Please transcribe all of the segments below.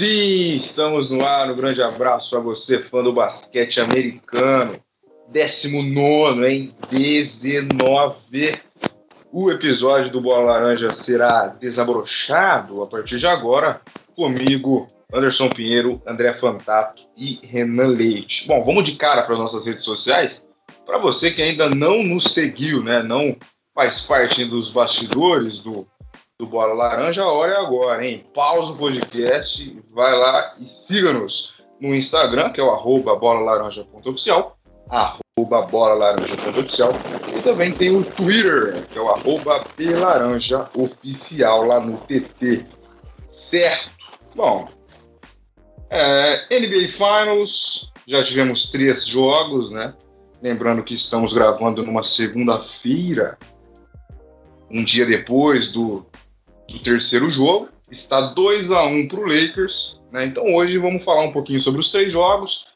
Sim, estamos no ar. Um grande abraço a você, fã do basquete americano. 19, hein? 19. O episódio do Bola Laranja será desabrochado a partir de agora comigo, Anderson Pinheiro, André Fantato e Renan Leite. Bom, vamos de cara para as nossas redes sociais. Para você que ainda não nos seguiu, né, não faz parte dos bastidores do do Bola Laranja, a hora é agora, hein? Pausa o podcast, vai lá e siga-nos no Instagram, que é o arroba bolalaranja.oficial, arroba bolalaranja.oficial, e também tem o Twitter, que é o arroba pelaranjaoficial lá no TT. Certo? Bom, é, NBA Finals, já tivemos três jogos, né? Lembrando que estamos gravando numa segunda-feira, um dia depois do do terceiro jogo. Está 2 a 1 para o Lakers. Né? Então hoje vamos falar um pouquinho sobre os três jogos,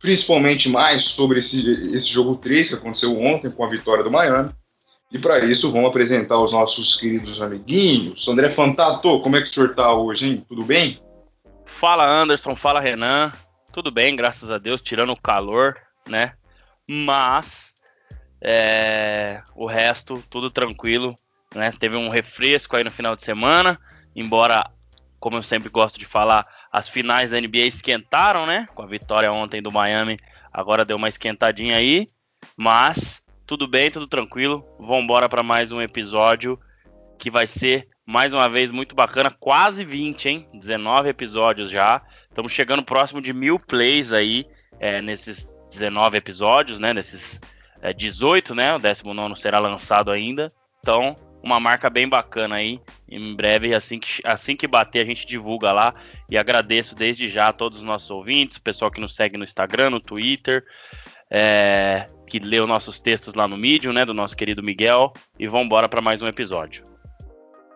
principalmente mais sobre esse, esse jogo 3 que aconteceu ontem com a vitória do Miami. E para isso vamos apresentar os nossos queridos amiguinhos. André Fantato, como é que o senhor está hoje, hein? Tudo bem? Fala Anderson, fala Renan. Tudo bem, graças a Deus, tirando o calor, né? Mas é, o resto, tudo tranquilo. Né? Teve um refresco aí no final de semana, embora, como eu sempre gosto de falar, as finais da NBA esquentaram, né? Com a vitória ontem do Miami, agora deu uma esquentadinha aí, mas tudo bem, tudo tranquilo. Vamos para mais um episódio que vai ser mais uma vez muito bacana, quase 20, hein? 19 episódios já. Estamos chegando próximo de mil plays aí é, nesses 19 episódios, né? Nesses é, 18, né? O 19 será lançado ainda. Então, uma marca bem bacana aí. Em breve, assim que, assim que bater, a gente divulga lá. E agradeço desde já a todos os nossos ouvintes, o pessoal que nos segue no Instagram, no Twitter, é, que os nossos textos lá no Medium, né, do nosso querido Miguel. E vamos embora para mais um episódio.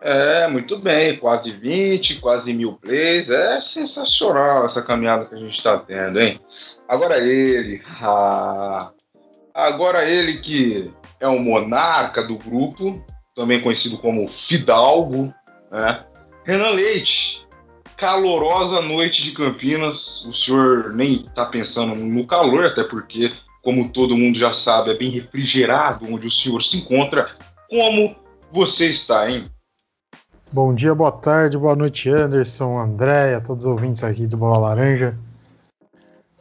É, muito bem, quase 20, quase mil plays. É sensacional essa caminhada que a gente está tendo, hein? Agora ele, ah, agora ele que é o monarca do grupo, também conhecido como Fidalgo, né? Renan Leite, calorosa noite de Campinas. O senhor nem está pensando no calor, até porque, como todo mundo já sabe, é bem refrigerado onde o senhor se encontra. Como você está, hein? Bom dia, boa tarde, boa noite, Anderson, Andréia, todos os ouvintes aqui do Bola Laranja.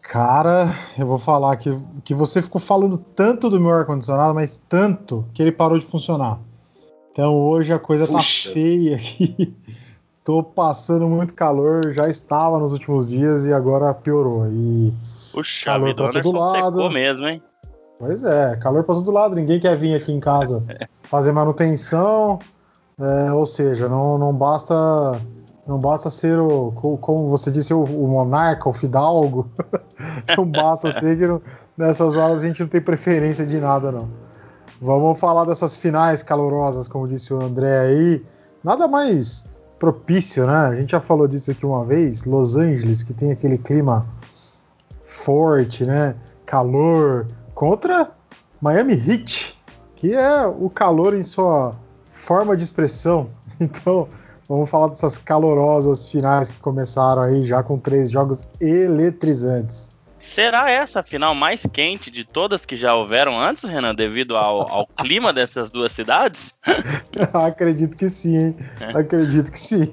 Cara, eu vou falar que, que você ficou falando tanto do meu ar-condicionado, mas tanto que ele parou de funcionar. Então hoje a coisa tá Puxa. tá feia aqui. Tô passando muito calor, já estava nos últimos dias e agora piorou. E Puxa, calor pra todo lado. mesmo, hein? Pois é, calor pra todo lado. Ninguém quer vir aqui em casa fazer manutenção. É, ou seja, não, não basta não basta ser o, como você disse, o, o monarca, o fidalgo. não basta ser que não, nessas horas a gente não tem preferência de nada, não. Vamos falar dessas finais calorosas, como disse o André aí. Nada mais propício, né? A gente já falou disso aqui uma vez. Los Angeles, que tem aquele clima forte, né? Calor, contra Miami Heat, que é o calor em sua forma de expressão. Então, vamos falar dessas calorosas finais que começaram aí já com três jogos eletrizantes. Será essa a final mais quente de todas que já houveram antes, Renan, devido ao, ao clima dessas duas cidades? Acredito que sim, hein? É. Acredito que sim.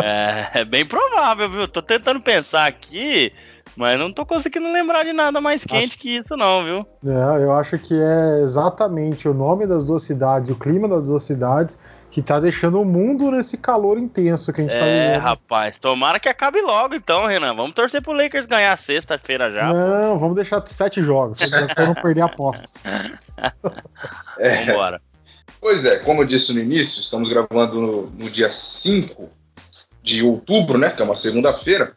é, é, bem provável, viu? Tô tentando pensar aqui, mas não tô conseguindo lembrar de nada mais quente acho... que isso, não, viu? É, eu acho que é exatamente o nome das duas cidades, o clima das duas cidades que tá deixando o mundo nesse calor intenso que a gente é, tá vivendo. É, rapaz, tomara que acabe logo então, Renan. Vamos torcer pro Lakers ganhar sexta-feira já. Não, pô. vamos deixar sete jogos, pra não perder a aposta. é. Vambora. Pois é, como eu disse no início, estamos gravando no, no dia 5 de outubro, né, que é uma segunda-feira.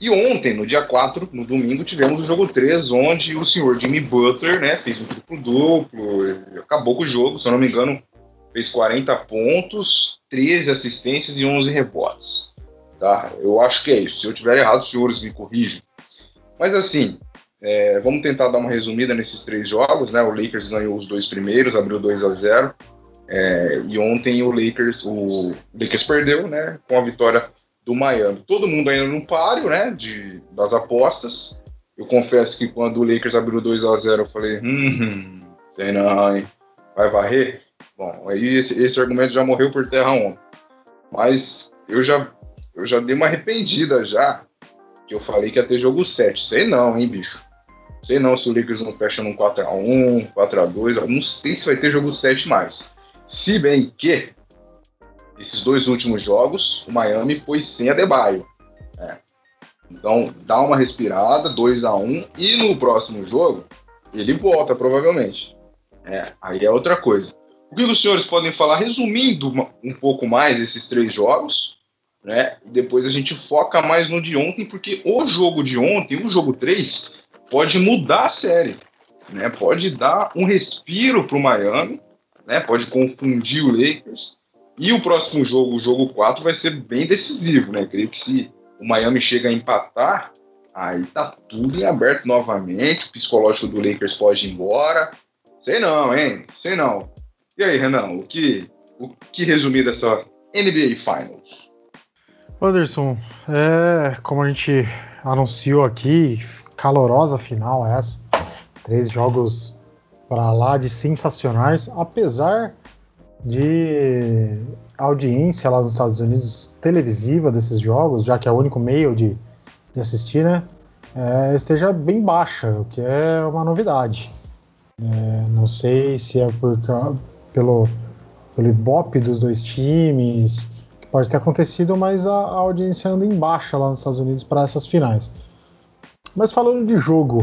E ontem, no dia 4, no domingo, tivemos o jogo 3, onde o senhor Jimmy Butler, né, fez um triplo duplo, acabou com o jogo, se eu não me engano, fez 40 pontos, 13 assistências e 11 rebotes. Tá? Eu acho que é isso. Se eu tiver errado, os senhores me corrijam. Mas assim, é, vamos tentar dar uma resumida nesses três jogos. Né? O Lakers ganhou os dois primeiros, abriu 2 a 0 é, e ontem o Lakers, o Lakers perdeu, né, com a vitória do Miami. Todo mundo ainda no páreo, né, de, das apostas. Eu confesso que quando o Lakers abriu 2 a 0 eu falei, hum, sei não, hein, vai varrer? Bom, aí esse, esse argumento já morreu por terra ontem. Mas eu já, eu já dei uma arrependida já, que eu falei que ia ter jogo 7. Sei não, hein, bicho. Sei não se o Lakers não fecha num 4x1, 4x2, não sei se vai ter jogo 7 mais. Se bem que esses dois últimos jogos, o Miami foi sem a Debaio. É. Então, dá uma respirada, 2 a 1 e no próximo jogo, ele volta, provavelmente. É, aí é outra coisa. O que os senhores podem falar, resumindo um pouco mais esses três jogos, né? Depois a gente foca mais no de ontem, porque o jogo de ontem, o jogo 3, pode mudar a série. Né? Pode dar um respiro para o Miami, né? pode confundir o Lakers e o próximo jogo, o jogo 4, vai ser bem decisivo, né? Creio que se o Miami chega a empatar, aí tá tudo em aberto novamente. O psicológico do Lakers pode ir embora. Sei não, hein? Sei não. E aí, Renan, o que, o que resumir dessa NBA Finals? Anderson, é, como a gente anunciou aqui, calorosa final essa. Três jogos para lá de sensacionais, apesar de audiência lá nos Estados Unidos televisiva desses jogos, já que é o único meio de, de assistir, né? É, esteja bem baixa, o que é uma novidade. É, não sei se é por, pelo, pelo ibope dos dois times, que pode ter acontecido, mas a, a audiência anda em baixa lá nos Estados Unidos para essas finais. Mas falando de jogo,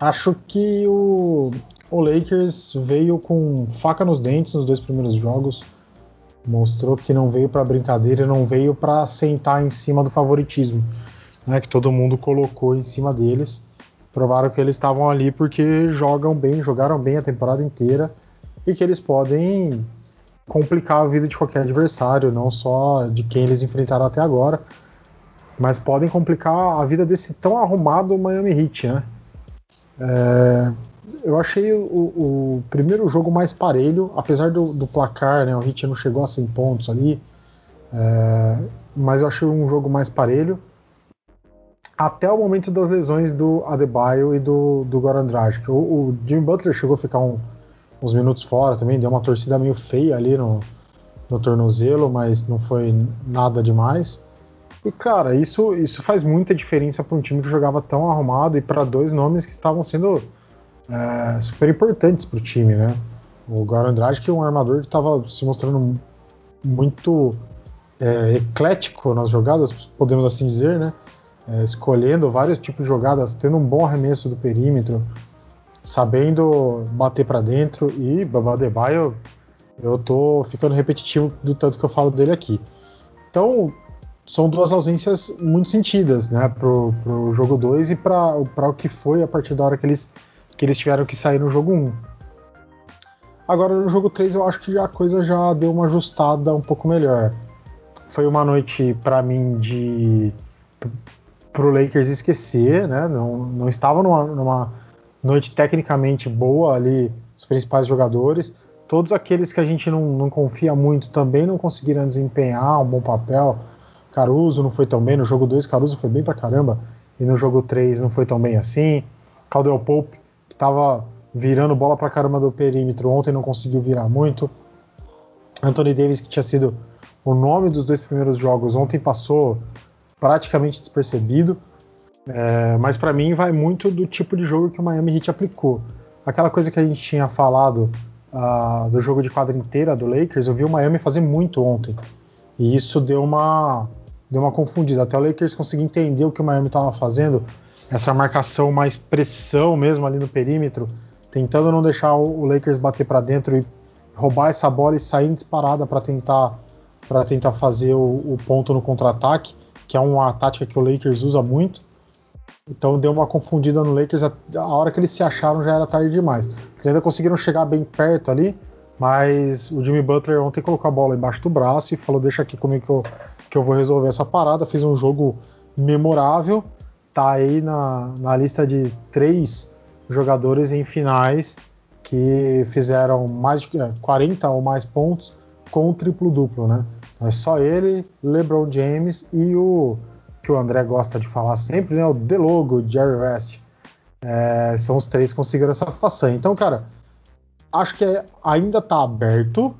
acho que o, o Lakers veio com faca nos dentes nos dois primeiros jogos. Mostrou que não veio para brincadeira, não veio para sentar em cima do favoritismo, né, que todo mundo colocou em cima deles. Provaram que eles estavam ali porque jogam bem, jogaram bem a temporada inteira e que eles podem complicar a vida de qualquer adversário, não só de quem eles enfrentaram até agora, mas podem complicar a vida desse tão arrumado Miami Heat, né? É, eu achei o, o, primeiro jogo mais parelho, apesar do, do, placar, né? O Heat não chegou a 100 pontos ali, é, mas eu achei um jogo mais parelho até o momento das lesões do Adebayo e do, do Goran Dragic. O, o Jimmy Butler chegou a ficar um, uns minutos fora também, deu uma torcida meio feia ali no, no tornozelo, mas não foi nada demais. E cara, isso, isso faz muita diferença para um time que jogava tão arrumado e para dois nomes que estavam sendo é, super importantes para o time, né? O Goran Andrade, que é um armador que estava se mostrando muito é, eclético nas jogadas, podemos assim dizer, né? É, escolhendo vários tipos de jogadas, tendo um bom arremesso do perímetro, sabendo bater para dentro e Debaio, eu tô ficando repetitivo do tanto que eu falo dele aqui. Então, são duas ausências muito sentidas, né, pro, pro jogo 2 e para o que foi a partir da hora que eles, que eles tiveram que sair no jogo 1. Um. Agora no jogo 3 eu acho que a coisa já deu uma ajustada um pouco melhor. Foi uma noite para mim de pro Lakers esquecer, né? Não, não estava numa, numa noite tecnicamente boa ali os principais jogadores. Todos aqueles que a gente não, não confia muito também não conseguiram desempenhar um bom papel. Caruso não foi tão bem. No jogo 2, Caruso foi bem pra caramba. E no jogo 3 não foi tão bem assim. Caldwell Pope, que tava virando bola pra caramba do perímetro ontem, não conseguiu virar muito. Anthony Davis, que tinha sido o nome dos dois primeiros jogos, ontem passou praticamente despercebido. É, mas para mim vai muito do tipo de jogo que o Miami Heat aplicou. Aquela coisa que a gente tinha falado uh, do jogo de quadra inteira do Lakers, eu vi o Miami fazer muito ontem. E isso deu uma deu uma confundida. Até o Lakers conseguir entender o que o Miami estava fazendo, essa marcação mais pressão mesmo ali no perímetro, tentando não deixar o Lakers bater para dentro e roubar essa bola e sair disparada para tentar para tentar fazer o, o ponto no contra-ataque, que é uma tática que o Lakers usa muito. Então deu uma confundida no Lakers. A, a hora que eles se acharam já era tarde demais. Eles ainda conseguiram chegar bem perto ali, mas o Jimmy Butler ontem colocou a bola embaixo do braço e falou: Deixa aqui comigo que eu que eu vou resolver essa parada. Fiz um jogo memorável, tá aí na, na lista de três jogadores em finais que fizeram mais de 40 é, ou mais pontos com o triplo-duplo, né? É só ele, LeBron James e o que o André gosta de falar sempre, né? O Delogo, Jerry West. É, são os três que conseguiram essa façanha. Então, cara, acho que ainda está aberto.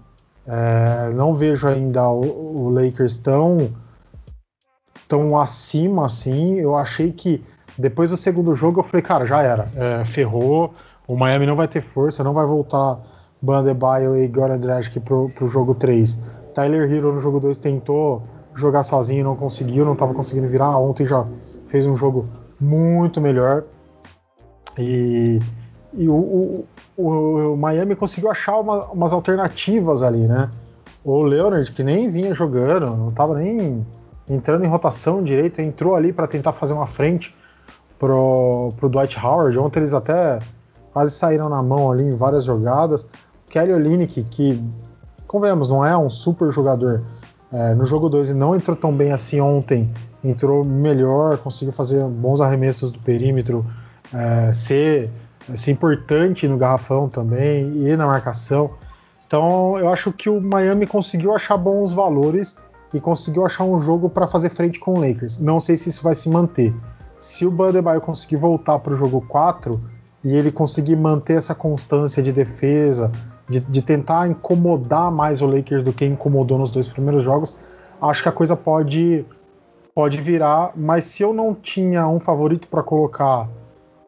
É, não vejo ainda o, o, Lakers tão, tão acima assim. Eu achei que depois do segundo jogo eu falei, cara, já era. É, ferrou. O Miami não vai ter força, não vai voltar Bandebaio e Goran Dragic pro, pro jogo 3. Tyler Hero no jogo 2 tentou jogar sozinho, não conseguiu, não estava conseguindo virar. Ontem já fez um jogo muito melhor. E, e o, o, o, Miami conseguiu achar uma, umas alternativas ali, né? O Leonard, que nem vinha jogando, não estava nem entrando em rotação direito, entrou ali para tentar fazer uma frente pro, pro Dwight Howard. Ontem eles até quase saíram na mão ali em várias jogadas. Kelly Olynyk, que, convenhamos, não é um super jogador, é, no jogo 2 e não entrou tão bem assim ontem, entrou melhor, conseguiu fazer bons arremessos do perímetro, é, ser, ser importante no garrafão também e na marcação. Então eu acho que o Miami conseguiu achar bons valores e conseguiu achar um jogo para fazer frente com o Lakers. Não sei se isso vai se manter. Se o Badebaio conseguir voltar para o jogo 4 e ele conseguir manter essa constância de defesa, de, de, tentar incomodar mais o Lakers do que incomodou nos dois primeiros jogos, acho que a coisa pode, pode virar. Mas se eu não tinha um favorito para colocar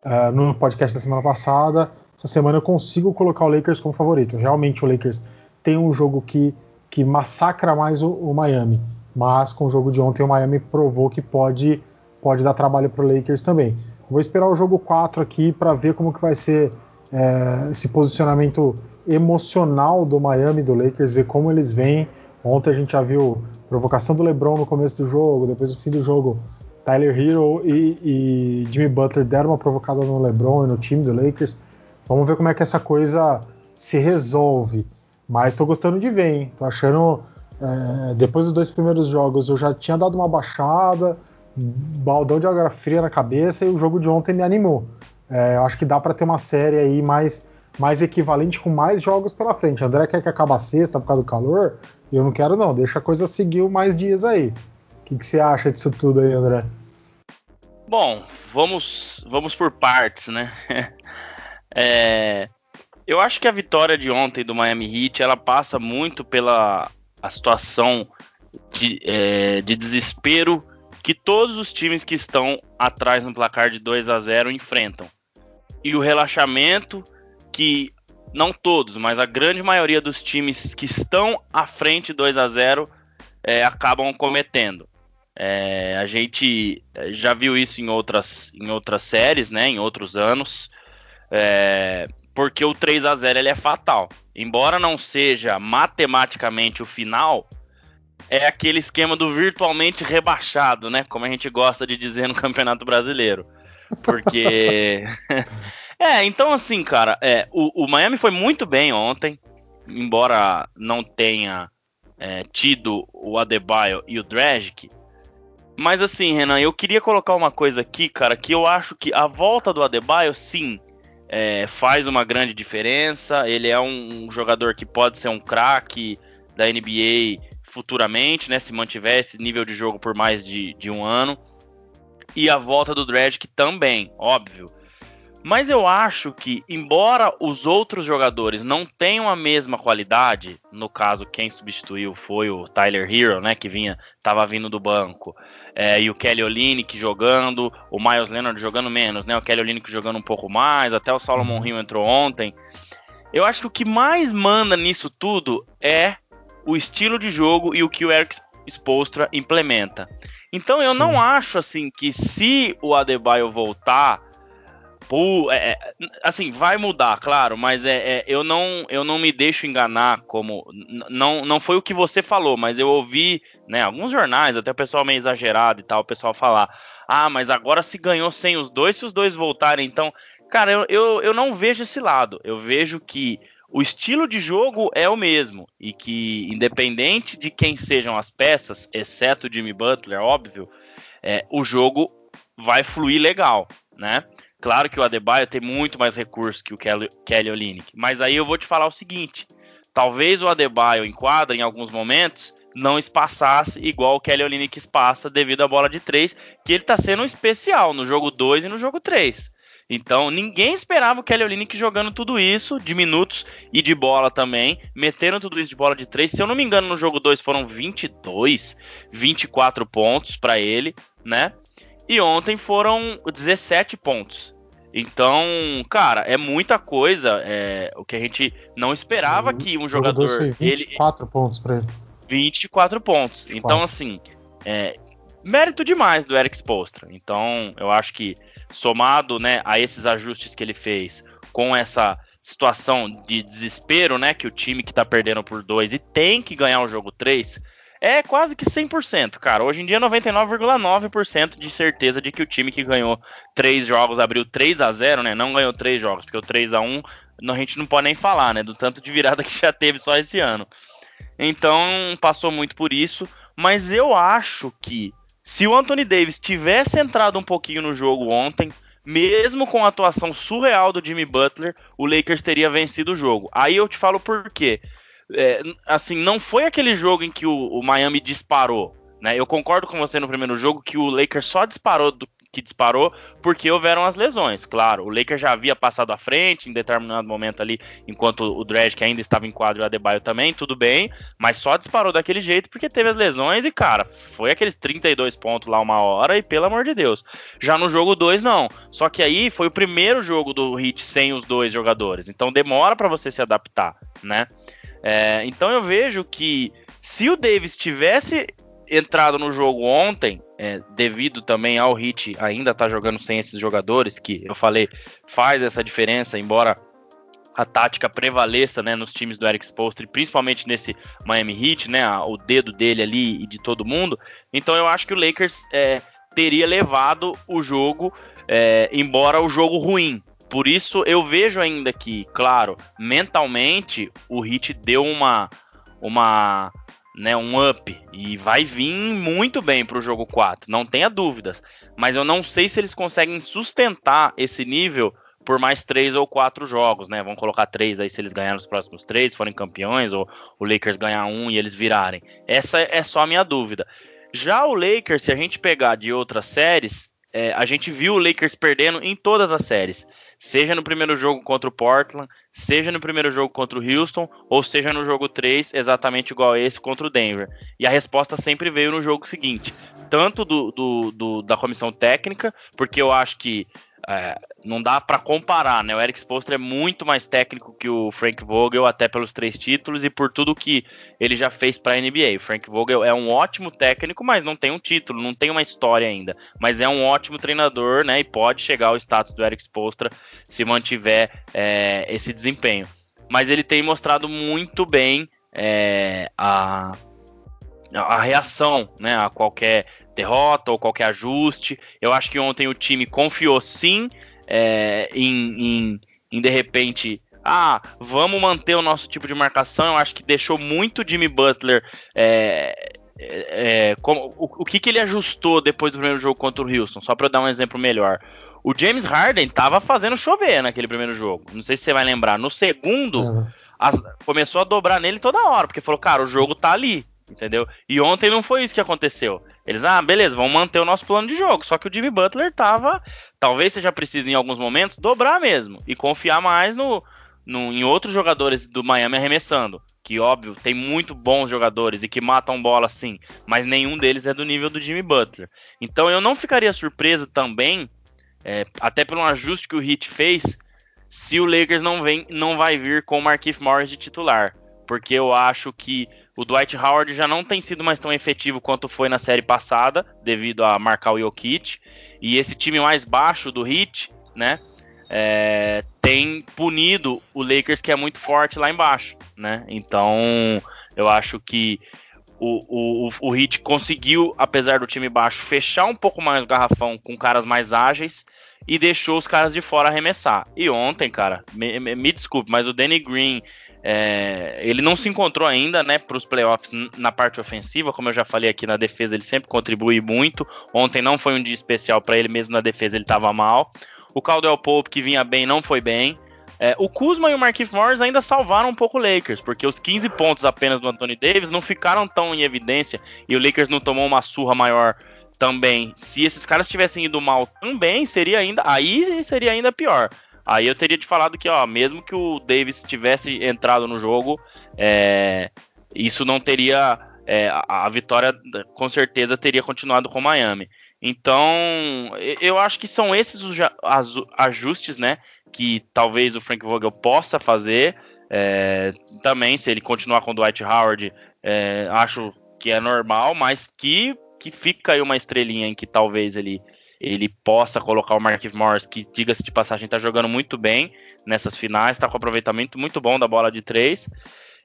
uh, no podcast da semana passada, essa semana eu consigo colocar o Lakers como favorito. Realmente o Lakers tem um jogo que, que massacra mais o, o Miami, mas com o jogo de ontem o Miami provou que pode, pode dar trabalho para o Lakers também. Vou esperar o jogo 4 aqui para ver como que vai ser é, esse posicionamento emocional do Miami do Lakers, ver como eles vêm. Ontem a gente já viu provocação do LeBron no começo do jogo, depois no fim do jogo, Tyler Hero e, e Jimmy Butler deram uma provocada no LeBron e no time do Lakers. Vamos ver como é que essa coisa se resolve. Mas estou gostando de ver, hein? Tô achando. É, depois dos dois primeiros jogos eu já tinha dado uma baixada, baldão de água fria na cabeça e o jogo de ontem me animou. É, eu acho que dá para ter uma série aí mais mais equivalente com mais jogos pela frente. André quer que acabe a sexta por causa do calor? Eu não quero, não. Deixa a coisa seguir mais dias aí. O que, que você acha disso tudo aí, André? Bom, vamos, vamos por partes, né? é, eu acho que a vitória de ontem do Miami Heat ela passa muito pela a situação de, é, de desespero que todos os times que estão atrás no placar de 2 a 0 enfrentam. E o relaxamento que não todos, mas a grande maioria dos times que estão à frente 2 a 0 é, acabam cometendo. É, a gente já viu isso em outras, em outras séries, né, em outros anos, é, porque o 3 a 0 ele é fatal. Embora não seja matematicamente o final, é aquele esquema do virtualmente rebaixado, né, como a gente gosta de dizer no Campeonato Brasileiro. Porque É, então assim, cara, é, o, o Miami foi muito bem ontem, embora não tenha é, tido o Adebayo e o Dragic. Mas assim, Renan, eu queria colocar uma coisa aqui, cara, que eu acho que a volta do Adebayo, sim, é, faz uma grande diferença. Ele é um, um jogador que pode ser um craque da NBA futuramente, né? Se mantiver esse nível de jogo por mais de, de um ano. E a volta do Dragic também, óbvio. Mas eu acho que, embora os outros jogadores não tenham a mesma qualidade, no caso quem substituiu foi o Tyler Hero, né, que vinha, estava vindo do banco, é, e o Kelly Olynyk jogando, o Miles Leonard jogando menos, né, o Kelly Olynyk jogando um pouco mais, até o Solomon Hill entrou ontem. Eu acho que o que mais manda nisso tudo é o estilo de jogo e o que o Eric Spoelstra implementa. Então eu não acho assim que se o Adebayo voltar Pô, é, é assim, vai mudar, claro, mas é, é, eu, não, eu não me deixo enganar como. Não, não foi o que você falou, mas eu ouvi, né, alguns jornais, até o pessoal meio exagerado e tal, o pessoal falar: ah, mas agora se ganhou sem os dois, se os dois voltarem, então. Cara, eu, eu, eu não vejo esse lado. Eu vejo que o estilo de jogo é o mesmo e que, independente de quem sejam as peças, exceto Jimmy Butler, óbvio, é, o jogo vai fluir legal, né? Claro que o Adebayo tem muito mais recursos que o Kelly, Olynyk, mas aí eu vou te falar o seguinte: talvez o Adebayo enquadre em alguns momentos não espaçasse igual o Kelly Olynyk espaça devido à bola de três, que ele está sendo um especial no jogo 2 e no jogo 3. Então, ninguém esperava o Kelly Olynyk jogando tudo isso de minutos e de bola também, metendo tudo isso de bola de três. Se eu não me engano, no jogo 2 foram 22, 24 pontos para ele, né? E ontem foram 17 pontos. Então, cara, é muita coisa. É, o que a gente não esperava que um jogador. Foi 24 ele, pontos para ele. 24 pontos. 24. Então, assim, é, mérito demais do Eric Spolstra. Então, eu acho que somado né, a esses ajustes que ele fez com essa situação de desespero, né, que o time que tá perdendo por dois e tem que ganhar o jogo 3, é quase que 100%, cara. Hoje em dia, 99,9% de certeza de que o time que ganhou três jogos, abriu 3 a 0 né? Não ganhou três jogos, porque o 3 a 1 a gente não pode nem falar, né? Do tanto de virada que já teve só esse ano. Então, passou muito por isso. Mas eu acho que se o Anthony Davis tivesse entrado um pouquinho no jogo ontem, mesmo com a atuação surreal do Jimmy Butler, o Lakers teria vencido o jogo. Aí eu te falo por quê é, assim, não foi aquele jogo em que o, o, Miami disparou. Né? Eu concordo com você no primeiro jogo que o Lakers só disparou do que disparou porque houveram as lesões. Claro, o Lakers já havia passado à frente em determinado momento ali, enquanto o Dredd que ainda estava em quadro e o Adebayo também, tudo bem, mas só disparou daquele jeito porque teve as lesões e, cara, foi aqueles 32 pontos lá uma hora e pelo amor de Deus. Já no jogo 2 não. Só que aí foi o primeiro jogo do Heat sem os dois jogadores. Então demora para você se adaptar, né? É, então eu vejo que se o Davis tivesse entrado no jogo ontem, é, devido também ao Hit ainda estar tá jogando sem esses jogadores, que eu falei faz essa diferença, embora a tática prevaleça né, nos times do Eric Spoelstra, principalmente nesse Miami Heat, né, o dedo dele ali e de todo mundo. Então eu acho que o Lakers é, teria levado o jogo, é, embora o jogo ruim, por isso eu vejo ainda que, claro, mentalmente o Hit deu uma uma né, um up e vai vir muito bem para o jogo 4, não tenha dúvidas. Mas eu não sei se eles conseguem sustentar esse nível por mais três ou quatro jogos, né? Vamos colocar três aí se eles ganharem os próximos três, forem campeões, ou o Lakers ganhar um e eles virarem. Essa é só a minha dúvida. Já o Lakers, se a gente pegar de outras séries, é, a gente viu o Lakers perdendo em todas as séries seja no primeiro jogo contra o Portland, seja no primeiro jogo contra o Houston, ou seja no jogo 3, exatamente igual a esse contra o Denver. E a resposta sempre veio no jogo seguinte, tanto do, do, do da comissão técnica, porque eu acho que é, não dá para comparar, né? O Eric Spoelstra é muito mais técnico que o Frank Vogel, até pelos três títulos e por tudo que ele já fez para a NBA. O Frank Vogel é um ótimo técnico, mas não tem um título, não tem uma história ainda. Mas é um ótimo treinador, né? E pode chegar ao status do Eric Spoelstra se mantiver é, esse desempenho. Mas ele tem mostrado muito bem é, a, a reação né, a qualquer derrota ou qualquer ajuste. Eu acho que ontem o time confiou sim é, em, em, em, de repente. Ah, vamos manter o nosso tipo de marcação. Eu acho que deixou muito Jimmy Butler. É, é, é como, o, o que, que ele ajustou depois do primeiro jogo contra o Houston? Só para dar um exemplo melhor. O James Harden tava fazendo chover naquele primeiro jogo. Não sei se você vai lembrar. No segundo, uhum. as, começou a dobrar nele toda hora, porque falou, cara, o jogo tá ali entendeu? E ontem não foi isso que aconteceu. Eles, ah, beleza, vamos manter o nosso plano de jogo. Só que o Jimmy Butler tava, talvez seja preciso em alguns momentos dobrar mesmo e confiar mais no, no, em outros jogadores do Miami arremessando. Que óbvio, tem muito bons jogadores e que matam bola sim, mas nenhum deles é do nível do Jimmy Butler. Então eu não ficaria surpreso também, é, até pelo ajuste que o Heat fez, se o Lakers não, vem, não vai vir com o Markieff Morris de titular. Porque eu acho que o Dwight Howard já não tem sido mais tão efetivo quanto foi na série passada, devido a marcar o Jokic. E esse time mais baixo do Heat, né, é, tem punido o Lakers, que é muito forte lá embaixo, né? Então, eu acho que o, o, o Heat conseguiu, apesar do time baixo, fechar um pouco mais o garrafão com caras mais ágeis e deixou os caras de fora arremessar. E ontem, cara, me, me, me desculpe, mas o Danny Green é, ele não se encontrou ainda, né, para os playoffs na parte ofensiva, como eu já falei aqui na defesa, ele sempre contribui muito. Ontem não foi um dia especial para ele, mesmo na defesa ele estava mal. O Caldwell Pope que vinha bem não foi bem, É, o Kuzma e o Marquinhos Morris ainda salvaram um pouco o Lakers, porque os 15 pontos apenas do Anthony Davis não ficaram tão em evidência e o Lakers não tomou uma surra maior também. Se esses caras tivessem ido mal também, seria ainda aí seria ainda pior. Aí eu teria te falado que, ó, mesmo que o Davis tivesse entrado no jogo, é, isso não teria é, a, vitória com certeza teria continuado com Miami. Então, eu acho que são esses os ajustes, né, que talvez o Frank Vogel possa fazer. É, também, se ele continuar com o Dwight Howard, é, acho que é normal, mas que, que fica aí uma estrelinha em que talvez ele, ele possa colocar o Mark Morris, que, diga-se de passagem, está jogando muito bem nessas finais, está com aproveitamento muito bom da bola de três.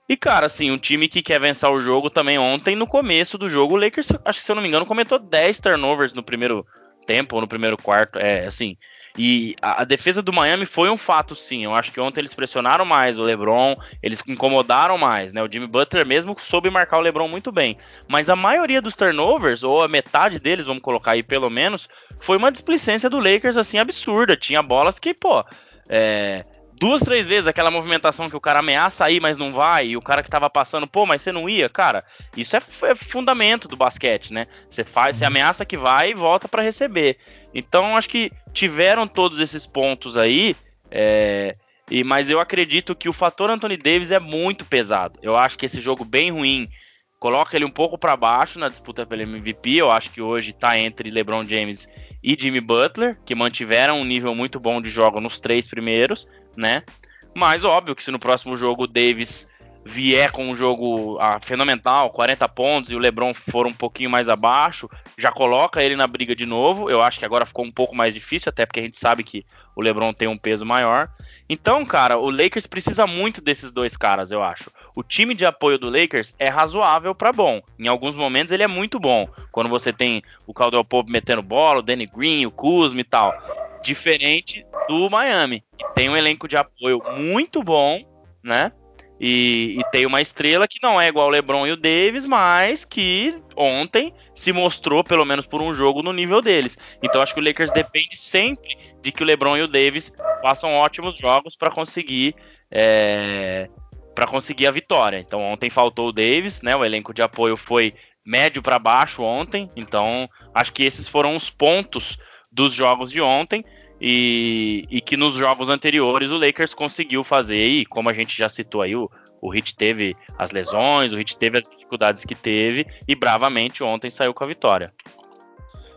E, cara, assim, um time que quer vencer o jogo também ontem, no começo do jogo, o Lakers, acho que se eu não me engano, comentou 10 turnovers no primeiro tempo, ou no primeiro quarto. É, assim. E a, a, defesa do Miami foi um fato, sim. Eu acho que ontem eles pressionaram mais o LeBron, eles incomodaram mais, né? O Jimmy Butler mesmo soube marcar o LeBron muito bem. Mas a maioria dos turnovers, ou a metade deles, vamos colocar aí pelo menos, foi uma displicência do Lakers, assim, absurda. Tinha bolas que, pô. É, duas, três vezes aquela movimentação que o cara ameaça ir, mas não vai, e o cara que tava passando, pô, mas você não ia, cara, isso é, é fundamento do basquete, né? Você faz, você uhum. ameaça que vai e volta para receber. Então, acho que tiveram todos esses pontos aí, é, e, mas eu acredito que o fator Anthony Davis é muito pesado. Eu acho que esse jogo bem ruim coloca ele um pouco para baixo na disputa pelo MVP. Eu acho que hoje tá entre LeBron James e Jimmy Butler, que mantiveram um nível muito bom de jogo nos três primeiros, né? Mas óbvio que se no próximo jogo o Davis vier com um jogo ah, fenomenal, 40 pontos, e o LeBron for um pouquinho mais abaixo, já coloca ele na briga de novo. Eu acho que agora ficou um pouco mais difícil, até porque a gente sabe que o LeBron tem um peso maior. Então, cara, o Lakers precisa muito desses dois caras, eu acho. O time de apoio do Lakers é razoável para bom. Em alguns momentos ele é muito bom. Quando você tem o Caldwell Pope metendo bola, o Danny Green, o Kuzma e tal. Diferente do Miami, que tem um elenco de apoio muito bom, né? E, e, tem uma estrela que não é igual o LeBron e o Davis, mas que ontem se mostrou, pelo menos por um jogo, no nível deles. Então acho que o Lakers depende sempre de que o LeBron e o Davis façam ótimos jogos para conseguir é, para conseguir a vitória. Então ontem faltou o Davis, né? O elenco de apoio foi médio para baixo ontem. Então acho que esses foram os pontos dos jogos de ontem e, e, que nos jogos anteriores o Lakers conseguiu fazer, e como a gente já citou aí, o, o Heat teve as lesões, o Heat teve as dificuldades que teve, e bravamente ontem saiu com a vitória.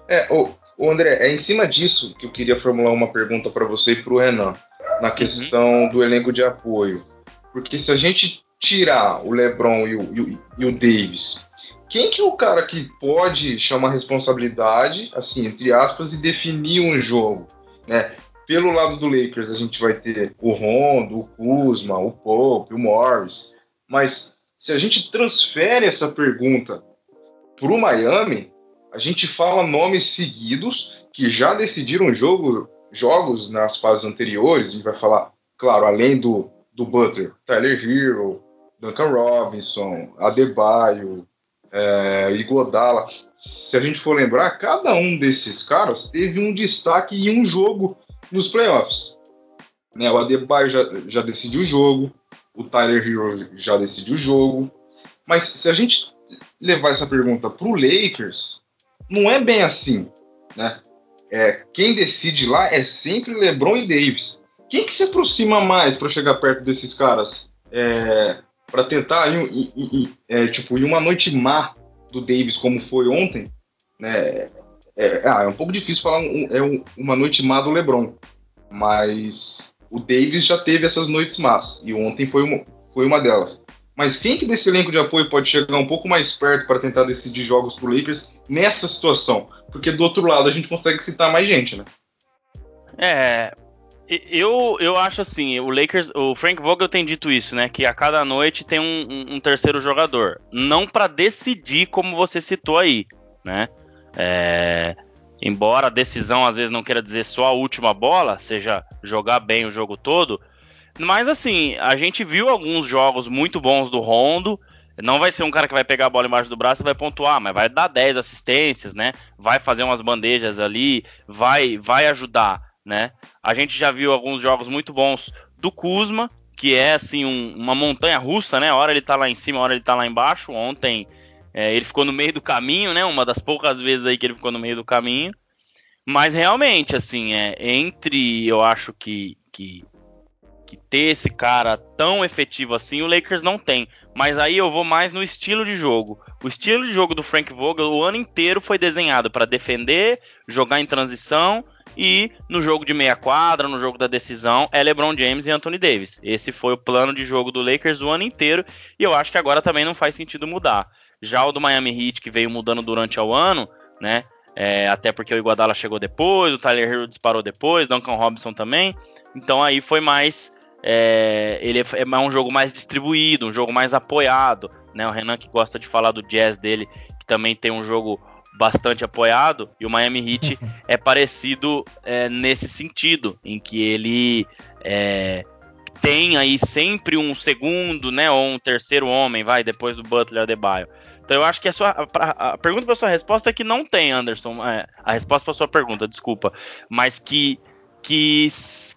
É, o, o André, é em cima disso que eu queria formular uma pergunta para você e para o Renan, na uhum. questão uhum. do elenco de apoio. Porque se a gente tirar o LeBron e o, e o, e o Davis, quem que é o cara que pode chamar responsabilidade, assim, entre aspas, e definir um jogo? Né? Pelo lado do Lakers, a gente vai ter o Rondo, o Kuzma, o Pope, o Morris. Mas se a gente transfere essa pergunta para o Miami, a gente fala nomes seguidos que já decidiram jogo, jogos nas fases anteriores. A gente vai falar, claro, além do, do Butler, Tyler Hero, Duncan Robinson, Adebayo, é, Igodala. Se a gente for lembrar, cada um desses caras teve um destaque em um jogo nos playoffs. Né, o Adebayo já, já decidiu o jogo, o Tyler Hero já decidiu o jogo. Mas se a gente levar essa pergunta para o Lakers, não é bem assim. Né? É, quem decide lá é sempre LeBron e Davis. Quem que se aproxima mais para chegar perto desses caras? É, para tentar ir, ir, ir, é, tipo, em uma noite má do Davis como foi ontem, né? É, é, ah, é um pouco difícil falar um, é um, uma noite má do LeBron, mas o Davis já teve essas noites más e ontem foi uma, foi uma delas. Mas quem que desse elenco de apoio pode chegar um pouco mais perto para tentar decidir jogos pro Lakers nessa situação? Porque do outro lado a gente consegue citar mais gente, né? É, eu, eu acho assim, o Lakers, o Frank Vogel tem dito isso, né? Que a cada noite tem um, um, um terceiro jogador. Não para decidir, como você citou aí, né? É, embora a decisão às vezes não queira dizer só a última bola, seja jogar bem o jogo todo. Mas assim, a gente viu alguns jogos muito bons do Rondo. Não vai ser um cara que vai pegar a bola embaixo do braço e vai pontuar, mas vai dar 10 assistências, né? Vai fazer umas bandejas ali, vai, vai ajudar né? A gente já viu alguns jogos muito bons do Kuzma, que é assim um, uma montanha russa, né? A hora ele tá lá em cima, a hora ele tá lá embaixo. Ontem é, ele ficou no meio do caminho, né? Uma das poucas vezes aí que ele ficou no meio do caminho. Mas realmente, assim, é, entre eu acho que, que, que ter esse cara tão efetivo assim, o Lakers não tem. Mas aí eu vou mais no estilo de jogo. O estilo de jogo do Frank Vogel o ano inteiro foi desenhado para defender, jogar em transição e no jogo de meia quadra, no jogo da decisão, é LeBron James e Anthony Davis. Esse foi o plano de jogo do Lakers o ano inteiro e eu acho que agora também não faz sentido mudar. Já o do Miami Heat que veio mudando durante o ano, né? É, até porque o Iguodala chegou depois, o Tyler disparou depois, Duncan Robinson também. Então aí foi mais. É, ele é, é um jogo mais distribuído, um jogo mais apoiado. Né? O Renan que gosta de falar do jazz dele, que também tem um jogo bastante apoiado, e o Miami Heat é parecido é, nesse sentido, em que ele é, tem aí sempre um segundo, né, ou um terceiro homem, vai, depois do Butler Adebayo. Então eu acho que a, sua, a, a pergunta para sua resposta é que não tem, Anderson. É, a resposta para sua pergunta, desculpa. Mas que, que,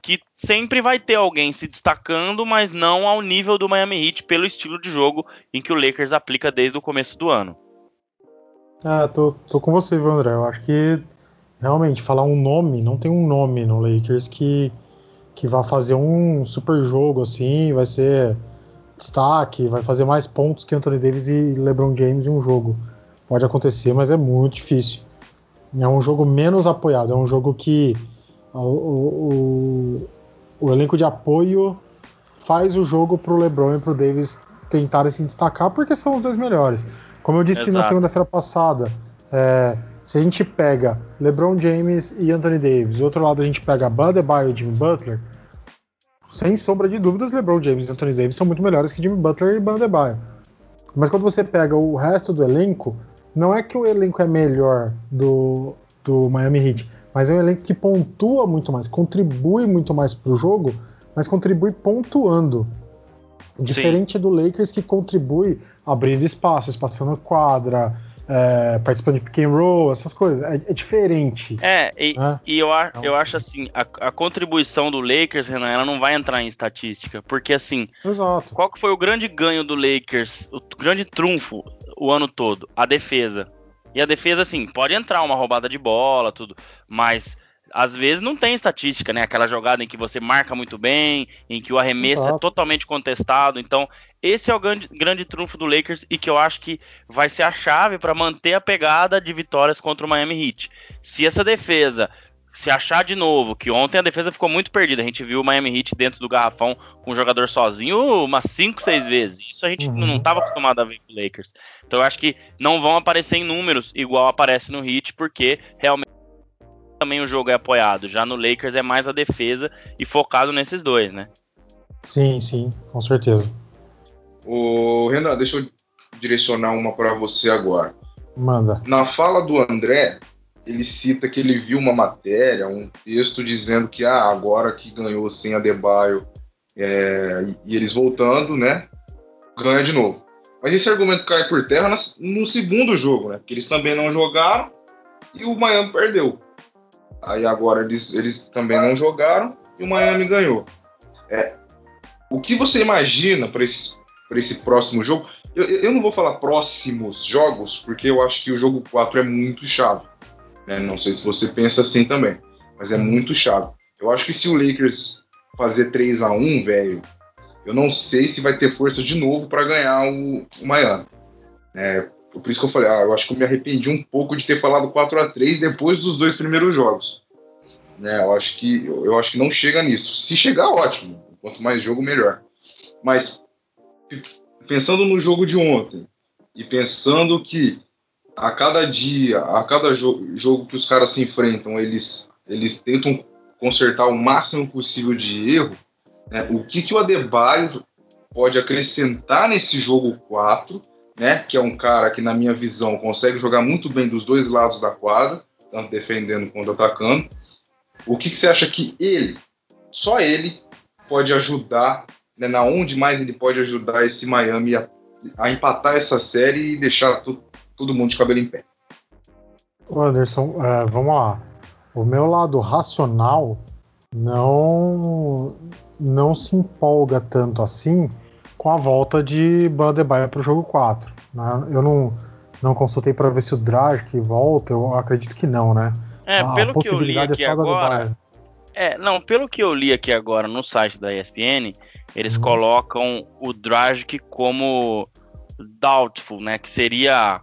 que sempre vai ter alguém se destacando, mas não ao nível do Miami Heat pelo estilo de jogo em que o Lakers aplica desde o começo do ano. Ah, tô, tô com você, viu, André? Eu acho que realmente falar um nome, não tem um nome no Lakers que, que vá fazer um super jogo assim, vai ser destaque, vai fazer mais pontos que Anthony Davis e LeBron James em um jogo. Pode acontecer, mas é muito difícil. É um jogo menos apoiado, é um jogo que o, o, o elenco de apoio faz o jogo para o LeBron e para o Davis tentarem se destacar porque são os dois melhores. Como eu disse Exato. na segunda-feira passada, é, se a gente pega LeBron James e Anthony Davis, do outro lado a gente pega Bud e Jimmy Butler, sem sombra de dúvidas, LeBron James e Anthony Davis são muito melhores que Jimmy Butler e Bandebaio. Mas quando você pega o resto do elenco, não é que o elenco é melhor do, do Miami Heat, mas é um elenco que pontua muito mais, contribui muito mais para o jogo, mas contribui pontuando. Diferente Sim. do Lakers que contribui abrindo espaços, passando quadra, é, participando de pick and roll, essas coisas. É, é diferente. É, e, né? e eu, então, eu acho assim, a, a, contribuição do Lakers, Renan, ela não vai entrar em estatística, porque assim, Exato. qual que foi o grande ganho do Lakers, o grande trunfo o ano todo? A defesa. E a defesa, assim, pode entrar uma roubada de bola, tudo, mas às vezes não tem estatística, né? Aquela jogada em que você marca muito bem, em que o arremesso é é totalmente contestado. Então, esse é o grande, grande trunfo do Lakers e que eu acho que vai ser a chave para manter a pegada de vitórias contra o Miami Heat. Se essa defesa se achar de novo, que ontem a defesa ficou muito perdida. A gente viu o Miami Heat dentro do garrafão com o jogador sozinho umas 5, 6 vezes. Isso a gente uhum. não estava acostumado a ver com o Lakers. Então eu acho que não vão aparecer em números igual aparece no Heat, porque realmente também o jogo é apoiado. Já no Lakers é mais a defesa e focado nesses dois, né? Sim, sim, com certeza. O Renan, deixa eu direcionar uma para você agora. Manda. Na fala do André, ele cita que ele viu uma matéria, um texto dizendo que ah, agora que ganhou sem a Debaio é, e eles voltando, né, ganha de novo. Mas esse argumento cai por terra no segundo jogo, né? Porque eles também não jogaram e o Miami perdeu. Aí agora eles, eles também não jogaram e o Miami ganhou. É, o que você imagina para esse, esse próximo jogo? Eu, eu, não vou falar próximos jogos, porque eu acho que o jogo 4 é muito chave. Né? Não sei se você pensa assim também, mas é muito chave. Eu acho que se o Lakers fazer 3 a 1 velho, eu não sei se vai ter força de novo para ganhar o, o Miami. É, por isso que eu falei, ah, eu acho que eu me arrependi um pouco de ter falado 4 a 3 depois dos dois primeiros jogos. Né, eu acho que eu acho que não chega nisso. Se chegar, ótimo. Quanto mais jogo, melhor. Mas pensando no jogo de ontem e pensando que a cada dia, a cada jo jogo que os caras se enfrentam, eles eles tentam consertar o máximo possível de erro. Né, o que, que o Adebayo pode acrescentar nesse jogo 4 né? Que é um cara que, na minha visão, consegue jogar muito bem dos dois lados da quadra, tanto defendendo quanto atacando. O que, que você acha que ele, só ele, pode ajudar, né, na onde mais ele pode ajudar esse Miami a, a empatar essa série e deixar tu, todo mundo de cabelo em pé? Anderson, é, vamos lá. O meu lado racional não não se empolga tanto assim com a volta de Bandebaia para o jogo 4. Né? Eu não, não consultei para ver se o Dragic volta, eu acredito que não, né? É, a pelo que eu li aqui é agora. É, não, pelo que eu li aqui agora no site da ESPN, eles uhum. colocam o Dragic como doubtful, né? Que seria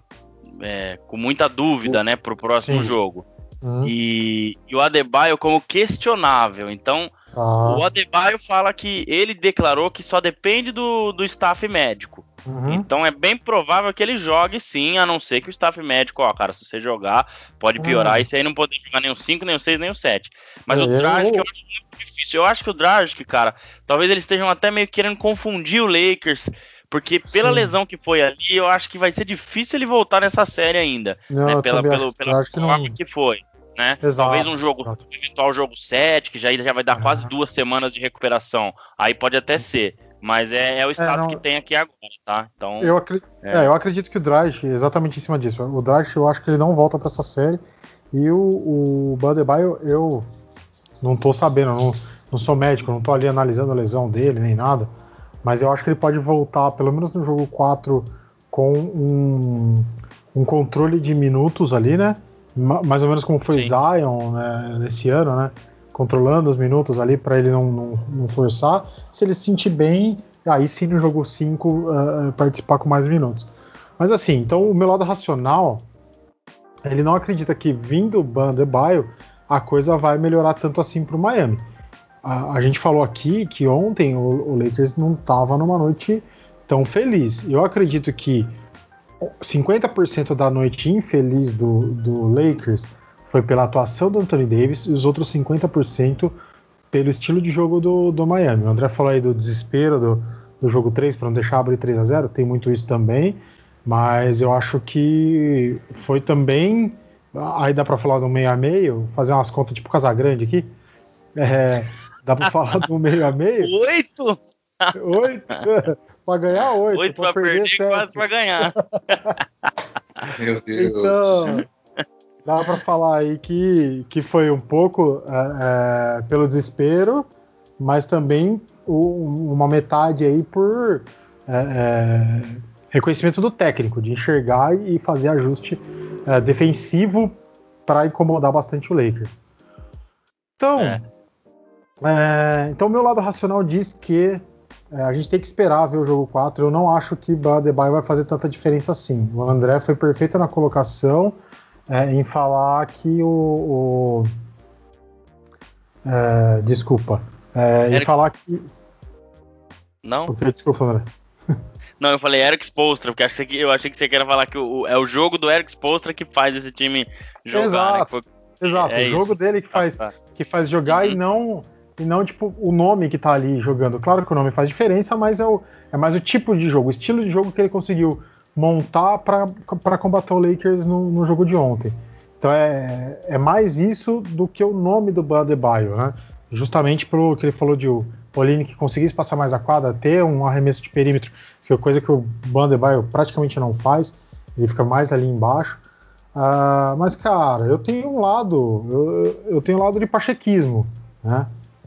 é, com muita dúvida, né, pro próximo Sim. jogo. Uhum. E, e, o Adebayo como questionável. Então, ah. o Adebayo fala que ele declarou que só depende do, do staff médico. Uhum. Então é bem provável que ele jogue sim, a não ser que o staff médico, ó, cara, se você jogar, pode piorar. Uhum. E se aí não poder jogar nem o 5, nem o 6, nem o 7. Mas o Dragic eu... acho muito difícil. Eu acho que o Dragic, cara, talvez eles estejam até meio querendo confundir o Lakers. Porque pela Sim. lesão que foi ali, eu acho que vai ser difícil ele voltar nessa série ainda. Não, né? Pela, pelo, pela forma que, que, foi. Né? Exato, Talvez um jogo, exato. eventual jogo 7, que já, já vai dar quase duas semanas de recuperação. Aí pode até ser. Mas é, é o é, status é, que tem aqui agora, tá? Então. Eu, acredito, é. é eu acredito que o Drive, exatamente em cima disso. O Drive, eu acho que ele não volta para essa série. E o, o Badebaio, eu não tô sabendo, não, não sou médico, não tô ali analisando a lesão dele nem nada. Mas eu acho que ele pode voltar, pelo menos no jogo 4, com um, um controle de minutos ali, né? Mais ou menos como foi Sim. Zion né, nesse ano, né? controlando os minutos ali para ele não, não, não, forçar. Se ele se sentir bem, aí sim no jogo 5 uh, uh, participar com mais minutos. Mas assim, então o meu lado racional, ele não acredita que vindo o Bandebaio a coisa vai melhorar tanto assim para o Miami. A, a, gente falou aqui que ontem o, o Lakers não estava numa noite tão feliz. Eu acredito que 50% da noite infeliz do, do Lakers foi pela atuação do Anthony Davis e os outros 50% pelo estilo de jogo do, do Miami. O André falou aí do desespero do, do jogo 3 para não deixar abrir 3 a 0 tem muito isso também, mas eu acho que foi também. Aí dá para falar do meio a meio, fazer umas contas tipo Casagrande aqui. É, dá para falar do meio a meio. Oito? Oito? Para ganhar oito. Oito para perder, perder quatro para ganhar. Meu Deus. Então, dá para falar aí que, que foi um pouco é, é, pelo desespero, mas também o, uma metade aí por é, é reconhecimento do técnico, de enxergar e fazer ajuste é, defensivo para incomodar bastante o Lakers. Então, é. então meu lado racional diz que a gente tem que esperar ver o jogo 4. Eu não acho que o Adebayo vai fazer tanta diferença assim. O André foi perfeito na colocação é, em falar que o. o é, desculpa. É, em falar que. Não? Porque, desculpa, André. Não, eu falei Eric Spolstra, porque acho que, eu achei que você queria falar que o, é o jogo do Eric Spolstra que faz esse time jogar. Exato, né? foi... exato. É o jogo isso. dele que faz, ah, tá. que faz jogar uhum. e não e não tipo o nome que tá ali jogando. Claro que o nome faz diferença, mas é, o, é mais o tipo de jogo, o estilo de jogo que ele conseguiu montar para combater o Lakers no, no, jogo de ontem. Então é, é mais isso do que o nome do Badebaio, né? Justamente pelo que ele falou de o que conseguisse passar mais a quadra, ter um arremesso de perímetro, que é coisa que o Badebaio praticamente não faz, ele fica mais ali embaixo. Uh, mas, cara, eu tenho um lado, eu, eu tenho um lado de pachequismo, né?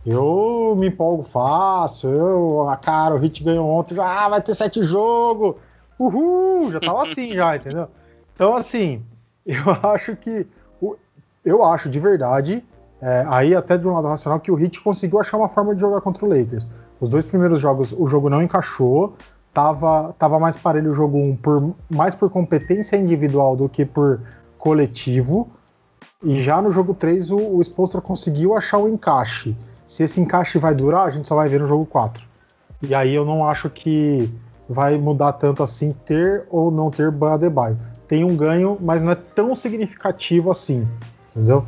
Eu me empolgo fácil, eu, a cara, o Hit ganhou ontem, já ah, vai ter sete jogos, uhul, já tava assim já, entendeu? Então, assim, eu acho que, eu acho de verdade, é, aí até de um lado racional, que o Heat conseguiu achar uma forma de jogar contra o Lakers. Os dois primeiros jogos, o jogo não encaixou, tava, tava mais parelho o jogo 1, um, por, mais por competência individual do que por coletivo, e já no jogo 3 o, o Spolstra conseguiu achar o encaixe. Se esse encaixe vai durar, a gente só vai ver no jogo 4. E aí eu não acho que vai mudar tanto assim ter ou não ter Adebayo. Tem um ganho, mas não é tão significativo assim, entendeu?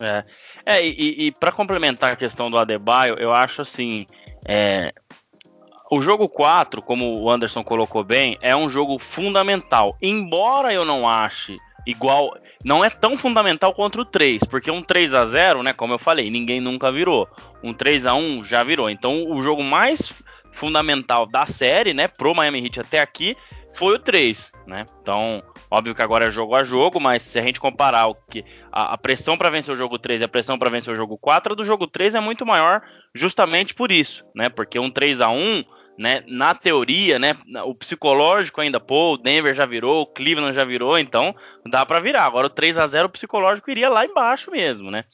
É, é e, e para complementar a questão do Adebayo, eu acho assim, é, o jogo 4, como o Anderson colocou bem, é um jogo fundamental. Embora eu não ache igual, não é tão fundamental contra o 3, porque um 3 a 0, né, como eu falei, ninguém nunca virou. Um 3 a 1 já virou. Então, o jogo mais fundamental da série, né, pro Miami Heat até aqui, foi o 3, né? Então, Óbvio que agora é jogo a jogo, mas se a gente comparar o que a, a pressão para vencer o jogo 3 e a pressão para vencer o jogo 4, a do jogo 3 é muito maior justamente por isso, né? Porque um 3 a 1 né, na teoria, né, o psicológico ainda, pô, o Denver já virou, o Cleveland já virou, então dá para virar. Agora o 3 a 0 o psicológico iria lá embaixo mesmo, né?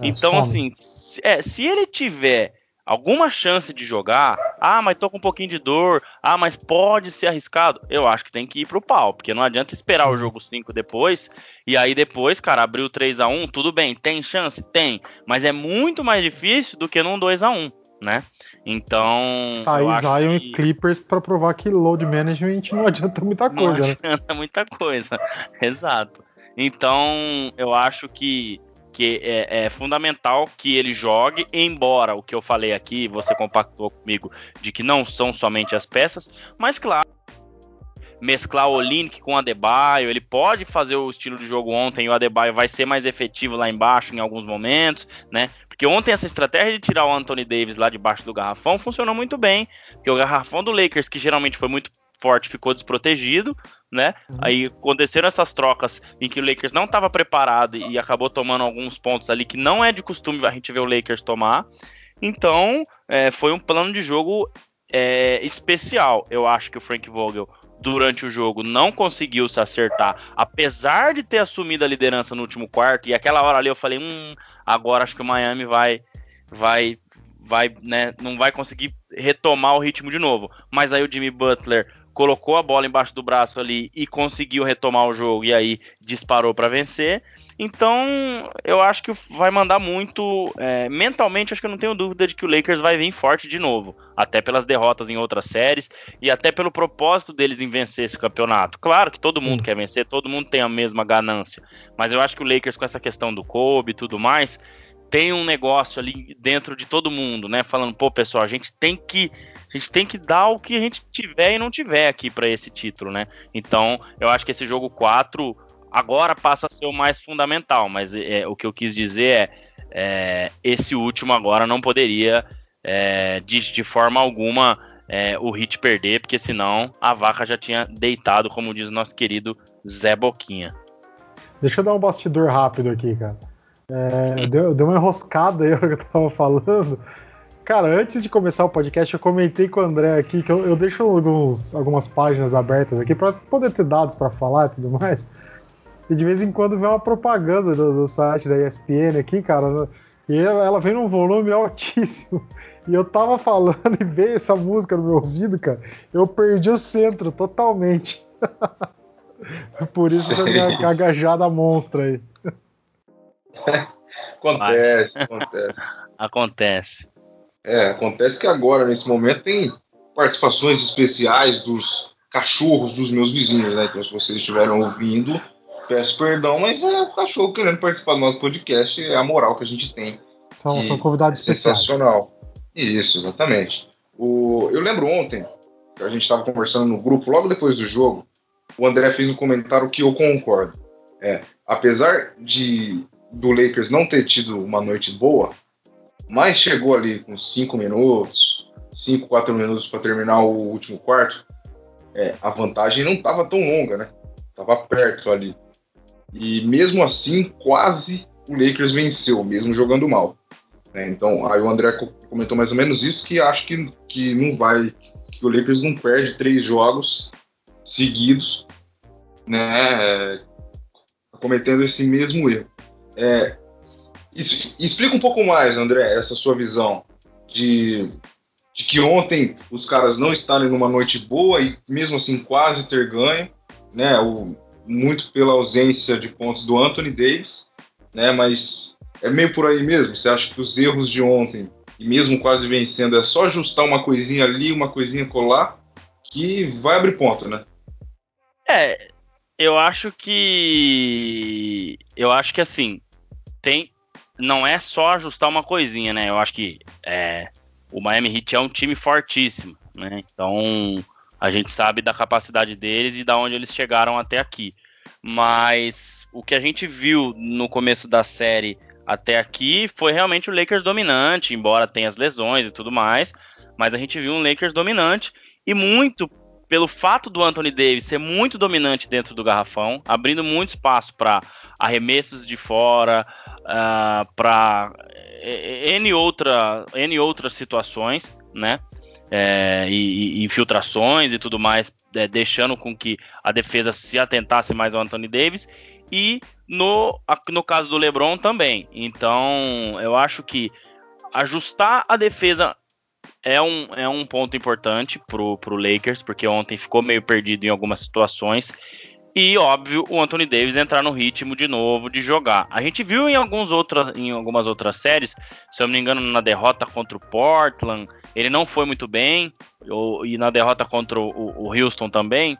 É, então, assim, se, é, se ele tiver alguma chance de jogar, ah, mas tô com um pouquinho de dor, ah, mas pode ser arriscado, eu acho que tem que ir pro pau, porque não adianta esperar o jogo 5 depois, e aí depois, cara, abrir o 3 a 1 tudo bem, tem chance? Tem, mas é muito mais difícil do que num 2 a 1 né? Então. Aí Zion que... e Clippers para provar que load management não adianta muita coisa. Não né? adianta muita coisa, exato. Então, eu acho que, que é, é, fundamental que ele jogue, embora o que eu falei aqui, você compactou comigo, de que não são somente as peças, mas claro, mesclar o Link com o Adebayo, ele pode fazer o estilo de jogo ontem e o Adebayo vai ser mais efetivo lá embaixo em alguns momentos, né? Porque ontem essa estratégia de tirar o Anthony Davis lá debaixo do garrafão funcionou muito bem, porque o garrafão do Lakers, que geralmente foi muito forte, ficou desprotegido, né? Uhum. Aí aconteceram essas trocas em que o Lakers não estava preparado e acabou tomando alguns pontos ali que não é de costume a gente ver o Lakers tomar. Então, é, foi um plano de jogo é, especial. Eu acho que o Frank Vogel durante o jogo não conseguiu se acertar, apesar de ter assumido a liderança no último quarto. E aquela hora ali eu falei, hum, agora acho que o Miami vai, vai, vai, né, não vai conseguir retomar o ritmo de novo. Mas aí o Jimmy Butler colocou a bola embaixo do braço ali e conseguiu retomar o jogo e aí disparou para vencer. Então, eu acho que vai mandar muito. É, mentalmente, acho que eu não tenho dúvida de que o Lakers vai vir forte de novo. Até pelas derrotas em outras séries e até pelo propósito deles em vencer esse campeonato. Claro que todo mundo quer vencer, todo mundo tem a mesma ganância. Mas eu acho que o Lakers, com essa questão do Kobe e tudo mais, tem um negócio ali dentro de todo mundo, né? Falando, pô, pessoal, a gente tem que a gente tem que dar o que a gente tiver e não tiver aqui para esse título, né? Então, eu acho que esse jogo 4 agora passa a ser o mais fundamental, mas é, o que eu quis dizer é, é esse último agora não poderia é, de, de, forma alguma é, o Hit perder, porque senão a vaca já tinha deitado, como diz o nosso querido Zé Boquinha. Deixa eu dar um bastidor rápido aqui, cara. É, deu, deu, uma enroscada aí que eu tava falando. Cara, antes de começar o podcast, eu comentei com o André aqui que eu, eu deixo alguns, algumas páginas abertas aqui para poder ter dados para falar e tudo mais. E de vez em quando vem uma propaganda do, do site da ESPN aqui, cara. E ela vem num volume altíssimo. E eu tava falando e veio essa música no meu ouvido, cara. Eu perdi o centro totalmente. Por isso essa minha cagajada monstra aí. acontece, acontece. Acontece. É, acontece que agora, nesse momento, tem participações especiais dos cachorros dos meus vizinhos, né? Então, se vocês estiverem ouvindo, peço perdão, mas é o cachorro querendo participar do nosso podcast, é a moral que a gente tem. São, são convidados é especiais. Sensacional. Isso, exatamente. O, eu lembro ontem, que a gente estava conversando no grupo, logo depois do jogo, o André fez um comentário que eu concordo. É, apesar de do Lakers não ter tido uma noite boa, mas chegou ali com 5 minutos, 5, 4 minutos para terminar o último quarto, é, a vantagem não estava tão longa, né? Tava perto ali. E mesmo assim, quase o Lakers venceu, mesmo jogando mal. É, então, aí o André comentou mais ou menos isso, que acho que, que não vai, que o Lakers não perde três jogos seguidos, né, cometendo esse mesmo erro. É, explica um pouco mais, André, essa sua visão de, de que ontem os caras não estarem numa noite boa e mesmo assim quase ter ganho, né? O, muito pela ausência de pontos do Anthony Davis, né? Mas é meio por aí mesmo. Você acha que os erros de ontem e mesmo quase vencendo é só ajustar uma coisinha ali, uma coisinha colar que vai abrir ponto, né? É, eu acho que eu acho que assim tem não é só ajustar uma coisinha, né? Eu acho que é, o Miami Heat é um time fortíssimo, né? Então a gente sabe da capacidade deles e da onde eles chegaram até aqui. Mas o que a gente viu no começo da série até aqui foi realmente o Lakers dominante, embora tenha as lesões e tudo mais. Mas a gente viu um Lakers dominante e muito pelo fato do Anthony Davis ser muito dominante dentro do garrafão, abrindo muito espaço para arremessos de fora, uh, ah, para N, outra, N outras situações, né? É, e, e, infiltrações e tudo mais, é, deixando com que a defesa se atentasse mais ao Anthony Davis. E no, no caso do LeBron também. Então, eu acho que ajustar a defesa é um, é um ponto importante pro, pro Lakers, porque ontem ficou meio perdido em algumas situações. E, óbvio, o Anthony Davis entrar no ritmo de novo de jogar. A gente viu em, alguns outra, em algumas outras séries, se eu não me engano, na derrota contra o Portland, ele não foi muito bem, ou, e na derrota contra o, o Houston também.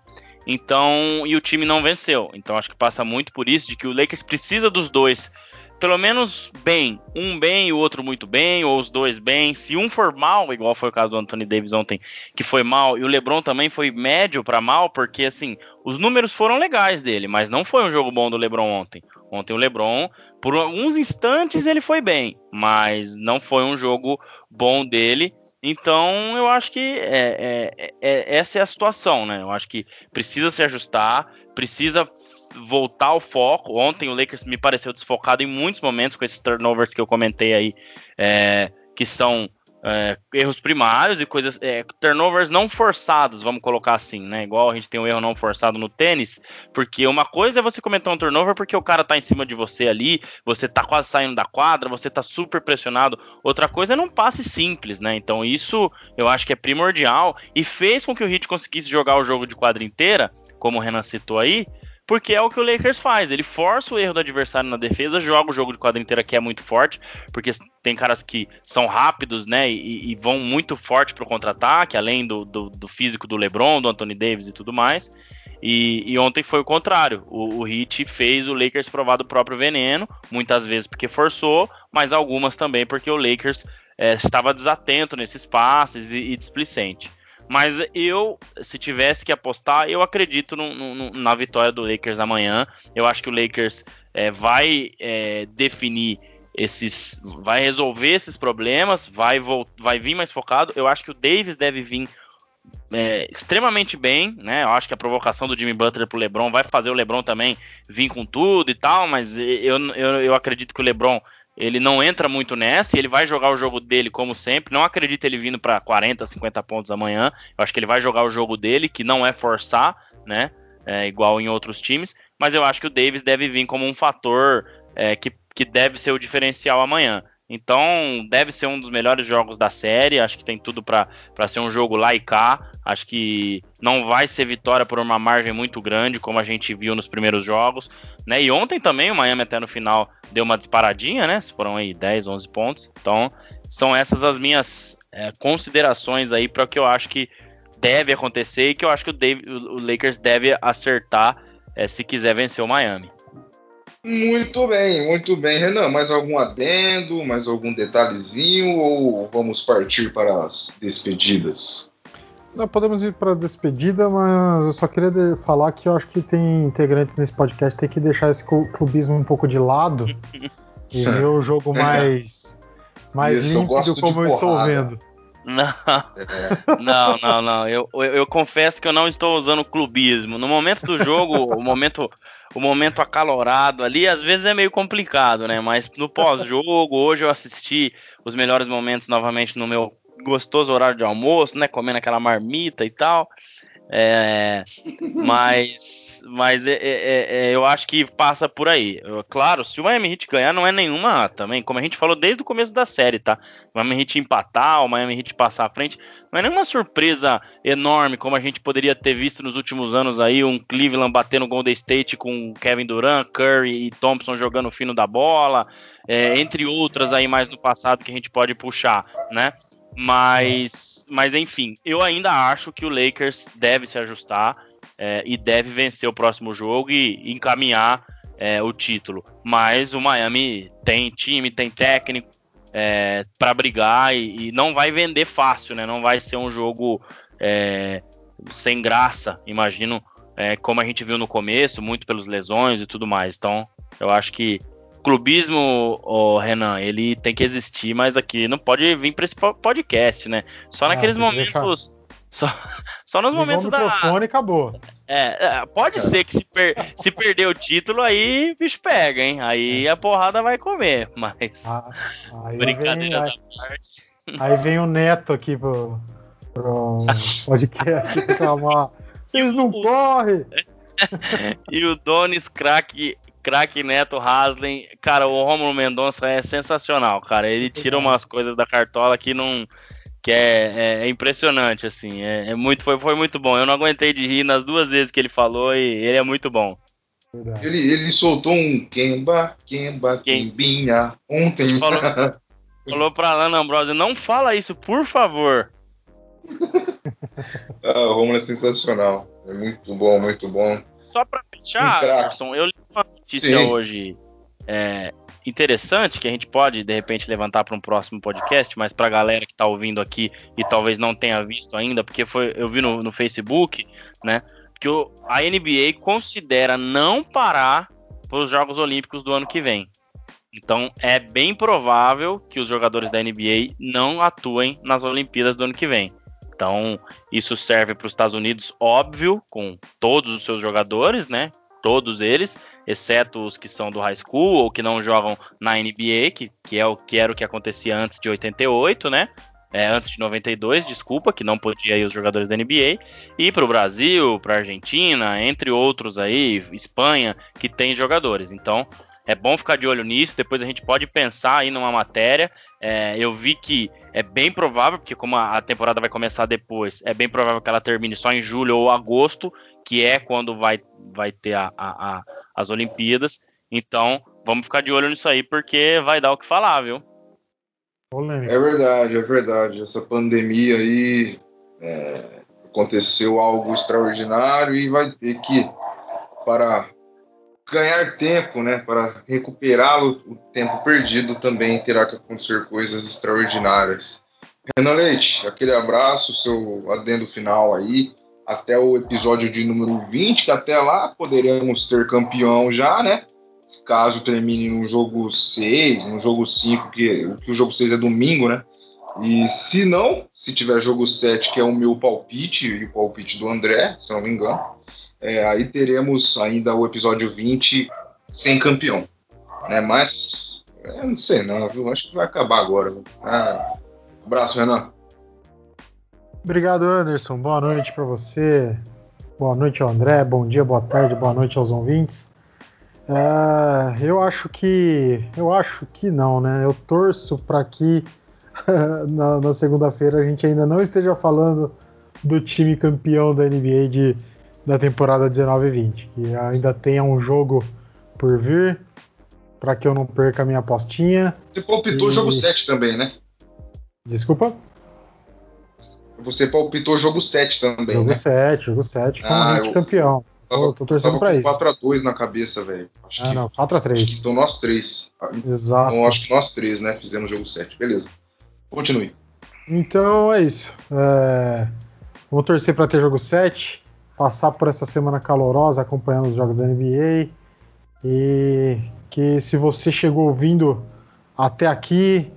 Então, e o time não venceu. Então, acho que passa muito por isso, de que o Lakers precisa dos dois pelo menos bem. Um bem e o outro muito bem, ou os dois bem. Se um for mal, igual foi o caso do Anthony Davis ontem, que foi mal, e o LeBron também foi médio para mal, porque assim, os números foram legais dele, mas não foi um jogo bom do LeBron ontem. Ontem o LeBron, por alguns instantes ele foi bem, mas não foi um jogo bom dele. Então, eu acho que é, é, é, essa é a situação, né? Eu acho que precisa se ajustar, precisa voltar ao foco. Ontem o Lakers me pareceu desfocado em muitos momentos com esses turnovers que eu comentei aí, é, que são é, erros primários e coisas, é, turnovers não forçados, vamos colocar assim, né? Igual a gente tem um erro não forçado no tênis, porque uma coisa é você cometer um turnover porque o cara tá em cima de você ali, você tá quase saindo da quadra, você tá super pressionado. Outra coisa é num passe simples, né? Então isso eu acho que é primordial e fez com que o Heat conseguisse jogar o jogo de quadra inteira, como o Renan citou aí, porque é o que o Lakers faz. Ele força o erro do adversário na defesa, joga o jogo de quadra inteira que é muito forte, porque tem caras que são rápidos, né, e, e vão muito forte pro contra-ataque, além do, do, do, físico do LeBron, do Anthony Davis e tudo mais. E, e ontem foi o contrário. O, o Heat fez o Lakers provar do próprio veneno, muitas vezes porque forçou, mas algumas também porque o Lakers é, estava desatento nesses passes e, e displicente. Mas eu, se tivesse que apostar, eu acredito no, no, na vitória do Lakers amanhã. Eu acho que o Lakers é, vai é, definir esses. vai resolver esses problemas, vai, vai vir mais focado. Eu acho que o Davis deve vir é, extremamente bem, né? Eu acho que a provocação do Jimmy Butler pro LeBron vai fazer o LeBron também vir com tudo e tal, mas eu, eu, eu acredito que o LeBron ele não entra muito nessa e ele vai jogar o jogo dele como sempre. Não acredito ele vindo para 40, 50 pontos amanhã. Eu acho que ele vai jogar o jogo dele, que não é forçar, né? É, igual em outros times. Mas eu acho que o Davis deve vir como um fator é, que, que deve ser o diferencial amanhã. Então, deve ser um dos melhores jogos da série. Acho que tem tudo para ser um jogo lá e cá. Acho que não vai ser vitória por uma margem muito grande, como a gente viu nos primeiros jogos. Né? E ontem também o Miami, até no final, deu uma disparadinha, né? Foram aí 10, 11 pontos. Então, são essas as minhas é, considerações aí para o que eu acho que deve acontecer e que eu acho que o, Dave, o Lakers deve acertar é, se quiser vencer o Miami. Muito bem, muito bem, Renan. Mais algum adendo, mais algum detalhezinho ou vamos partir para as despedidas? Não, podemos ir para a despedida, mas eu só queria falar que eu acho que tem integrantes nesse podcast tem que deixar esse clubismo um pouco de lado e ver o jogo mais, mais Isso, límpido eu como eu estou vendo. Não, é. não, não, não. Eu, eu, eu, confesso que eu não estou usando clubismo. No momento do jogo, o momento o momento acalorado ali, às vezes é meio complicado, né? Mas no pós-jogo, hoje eu assisti os melhores momentos novamente no meu gostoso horário de almoço, né? Comendo aquela marmita e tal. É, mas mas é, é, é, é, eu acho que passa por aí. Eu, claro, se o Miami Heat ganhar, não é nenhuma também, como a gente falou desde o começo da série, tá? O Miami Heat empatar, o Miami Heat passar à frente, não é nenhuma surpresa enorme como a gente poderia ter visto nos últimos anos aí, um Cleveland batendo o Golden State com Kevin Durant, Curry e Thompson jogando o fino da bola, é, entre outras aí mais do passado que a gente pode puxar, né? Mas, mas enfim, eu ainda acho que o Lakers deve se ajustar é, e deve vencer o próximo jogo e encaminhar é, o título. Mas o Miami tem time, tem técnico é, para brigar e, e, não vai vender fácil, né? Não vai ser um jogo é, sem graça, imagino, é, como a gente viu no começo, muito pelas lesões e tudo mais. Então, eu acho que clubismo, oh, Renan, ele tem que existir, mas aqui não pode vir para esse podcast, né? Só ah, naqueles momentos. Só, só nos Ligou momentos o da. microfone e acabou. É, é, pode ser que se, per- se perder o título, aí o bicho pega, hein? Aí a porrada vai comer. Mas. Ah, aí, vem, à parte. aí vem o Neto aqui pro, pro podcast reclamar. Vocês não correm! E o Donis, craque, craque Neto Haslem, cara, o Romulo Mendonça é sensacional, cara. Ele tira umas coisas da cartola que não. Que é, é- é impressionante, assim. É, é muito, foi, foi muito bom. Eu não aguentei de rir nas duas vezes que ele falou e ele é muito bom. Ele, ele soltou um Kemba, Kemba, Quem? Kembinha ontem. Ele falou- Falou pra Lana Ambrosio, não fala isso, por favor. ah, o Romulo é sensacional. É muito bom, muito bom. Só pra fechar, Um. Anderson, eu li uma notícia Sim. hoje é, interessante que a gente pode, de repente, levantar para um próximo podcast, mas pra galera que tá ouvindo aqui e talvez não tenha visto ainda, porque foi, eu vi no, no Facebook, né, que o- a NBA considera não parar para os Jogos Olímpicos do ano que vem. Então é bem provável que os jogadores da NBA não atuem nas Olimpíadas do ano que vem. Então, isso serve para os Estados Unidos, óbvio, com todos os seus jogadores, né? Todos eles, exceto os que são do high school ou que não jogam na NBA, que, que, é o, que era o que acontecia antes de 88, né? É, antes de 92, desculpa, que não podia ir os jogadores da NBA. E para o Brasil, para a Argentina, entre outros aí, Espanha, que tem jogadores. Então, é bom ficar de olho nisso. Depois a gente pode pensar aí numa matéria. É, eu vi que é bem provável, porque como a, temporada vai começar depois, é bem provável que ela termine só em julho ou agosto, que é quando vai, vai ter a- a- a- as Olimpíadas. Então, vamos ficar de olho nisso aí, porque vai dar o que falar, viu? É verdade, é verdade. Essa pandemia aí é, aconteceu algo extraordinário e vai ter que, para ganhar tempo, né, para recuperar o, tempo perdido, também terá que acontecer coisas extraordinárias. Renan Leite, aquele abraço, seu adendo final aí. Até o episódio de número 20, que até lá poderemos ter campeão já, né? caso termine no jogo 6, no jogo 5, que, que o jogo 6 é domingo, né? E se não, se tiver jogo 7, que é o meu palpite, e o palpite do André, se não me engano, é, aí teremos ainda o episódio 20 sem campeão. Né? Mas, eu não sei não, viu? Acho que vai acabar agora. viu? Ah, abraço, Renan. Obrigado, Anderson. Boa noite para você. Boa noite ao André. Bom dia, boa tarde, boa noite aos ouvintes. É, eu acho que. Eu acho que não, né? Eu torço para que na, na segunda-feira a gente ainda não esteja falando do time campeão da NBA de, da temporada 19 e 20. Que ainda tenha um jogo por vir para que eu não perca a minha apostinha. Você palpitou o E- jogo 7 também, né? Desculpa? Você palpitou o jogo 7 também, Jogo né? 7, jogo 7 com Ah, o eu- campeão. Tô, tô torcendo tava pra isso. 4x2 na cabeça, velho. Acho Ah, que não, 4x3. Então nós três. Exato. Então, acho que nós três, né? Fizemos jogo 7. Beleza. Continue. Então é isso. É... Vou torcer para ter jogo 7, passar por essa semana calorosa acompanhando os jogos da NBA. E que se você chegou ouvindo até aqui,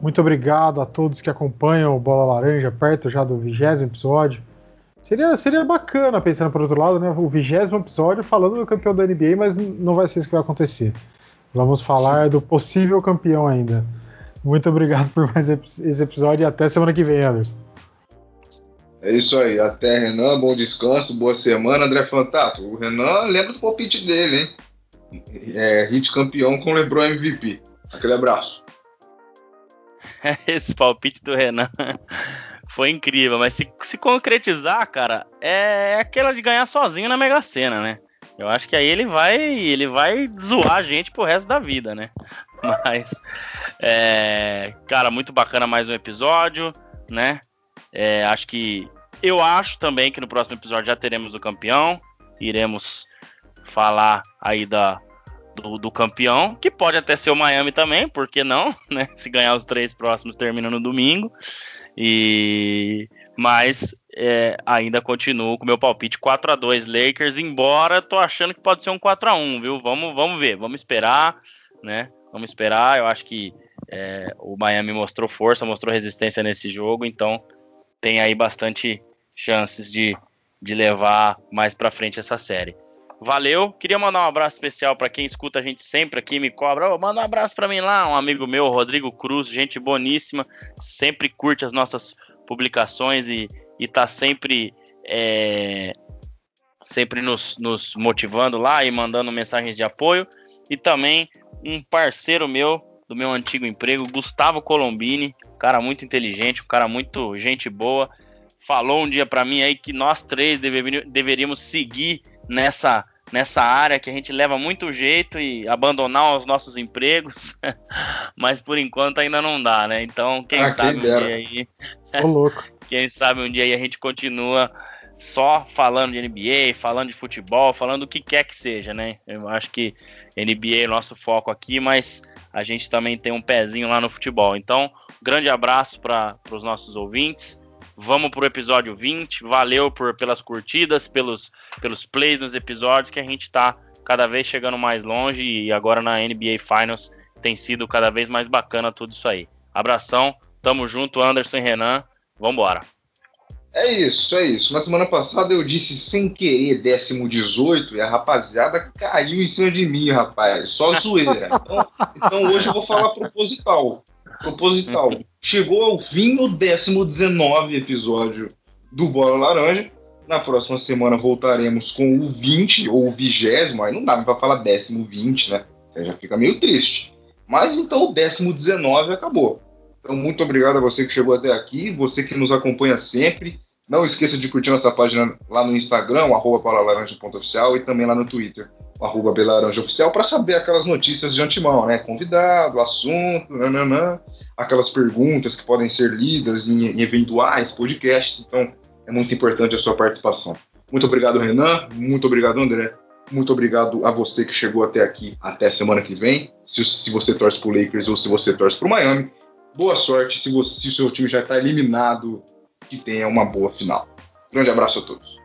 muito obrigado a todos que acompanham o Bola Laranja, perto já do vigésimo episódio. Seria, seria bacana, pensando por outro lado, né? O vigésimo episódio falando do campeão da NBA, mas não vai ser isso que vai acontecer. Vamos falar do possível campeão ainda. Muito obrigado por mais esse episódio e até semana que vem, Anderson. É isso aí. Até, Renan. Bom descanso. Boa semana, André Fantato. O Renan lembra do palpite dele, hein? É, hit campeão com LeBron MVP. Aquele abraço. Esse palpite do Renan foi incrível, mas se, se concretizar, cara, é aquela de ganhar sozinho na Mega Sena, né? Eu acho que aí ele vai, ele vai zoar a gente pro resto da vida, né? Mas, é, cara, muito bacana mais um episódio, né? É, acho que eu acho também que no próximo episódio já teremos o campeão, iremos falar aí da do, do campeão, que pode até ser o Miami também, por que não, né? Se ganhar os três próximos termina no domingo. E mas é, ainda continuo com meu palpite 4 a 2 Lakers, embora tô achando que pode ser um 4 a 1 viu? Vamos, vamos ver, vamos esperar, né? Vamos esperar. Eu acho que é, o Miami mostrou força, mostrou resistência nesse jogo, então tem aí bastante chances de, de levar mais para frente essa série. Valeu. Queria mandar um abraço especial para quem escuta a gente sempre aqui, me cobra. Oh, manda um abraço para mim lá, um amigo meu, Rodrigo Cruz, gente boníssima, sempre curte as nossas publicações e, e tá sempre é, sempre nos, nos motivando lá e mandando mensagens de apoio. E também um parceiro meu do meu antigo emprego, Gustavo Colombini, um cara muito inteligente, um cara muito gente boa. Falou um dia para mim aí que nós três deveríamos seguir nessa nessa área que a gente leva muito jeito e abandonar os nossos empregos, mas por enquanto ainda não dá, né? Então, quem ah, sabe um dia aí. Tô louco. quem sabe um dia aí a gente continua só falando de NBA, falando de futebol, falando do que quer que seja, né? Eu acho que NBA é o nosso foco aqui, mas a gente também tem um pezinho lá no futebol. Então, grande abraço para os nossos ouvintes. Vamos para o episódio 20. Valeu por, pelas curtidas, pelos, pelos plays nos episódios, que a gente está cada vez chegando mais longe e agora na NBA Finals tem sido cada vez mais bacana tudo isso aí. Abração, tamo junto, Anderson e Renan. Vambora. É isso, é isso. Na semana passada eu disse sem querer décimo 18 e a rapaziada caiu em cima de mim, rapaz. Só zoeira. Então, então hoje eu vou falar proposital proposital. Chegou ao fim o décimo 19 episódio do Bola Laranja. Na próxima semana voltaremos com o 20 ou o vigésimo, aí não dá para falar décimo 20, né? Aí já fica meio triste. Mas então o décimo 19 acabou. Então muito obrigado a você que chegou até aqui, você que nos acompanha sempre. Não esqueça de curtir nossa página lá no Instagram, arroba e também lá no Twitter, arroba para saber aquelas notícias de antemão, né? Convidado, assunto, nananã, aquelas perguntas que podem ser lidas em, em eventuais podcasts. Então, é muito importante a sua participação. Muito obrigado, Renan. Muito obrigado, André. Muito obrigado a você que chegou até aqui. Até semana que vem. Se, se você torce para o Lakers ou se você torce para o Miami, boa sorte. Se, você, se o seu time já está eliminado que tenha uma boa final. Grande abraço a todos.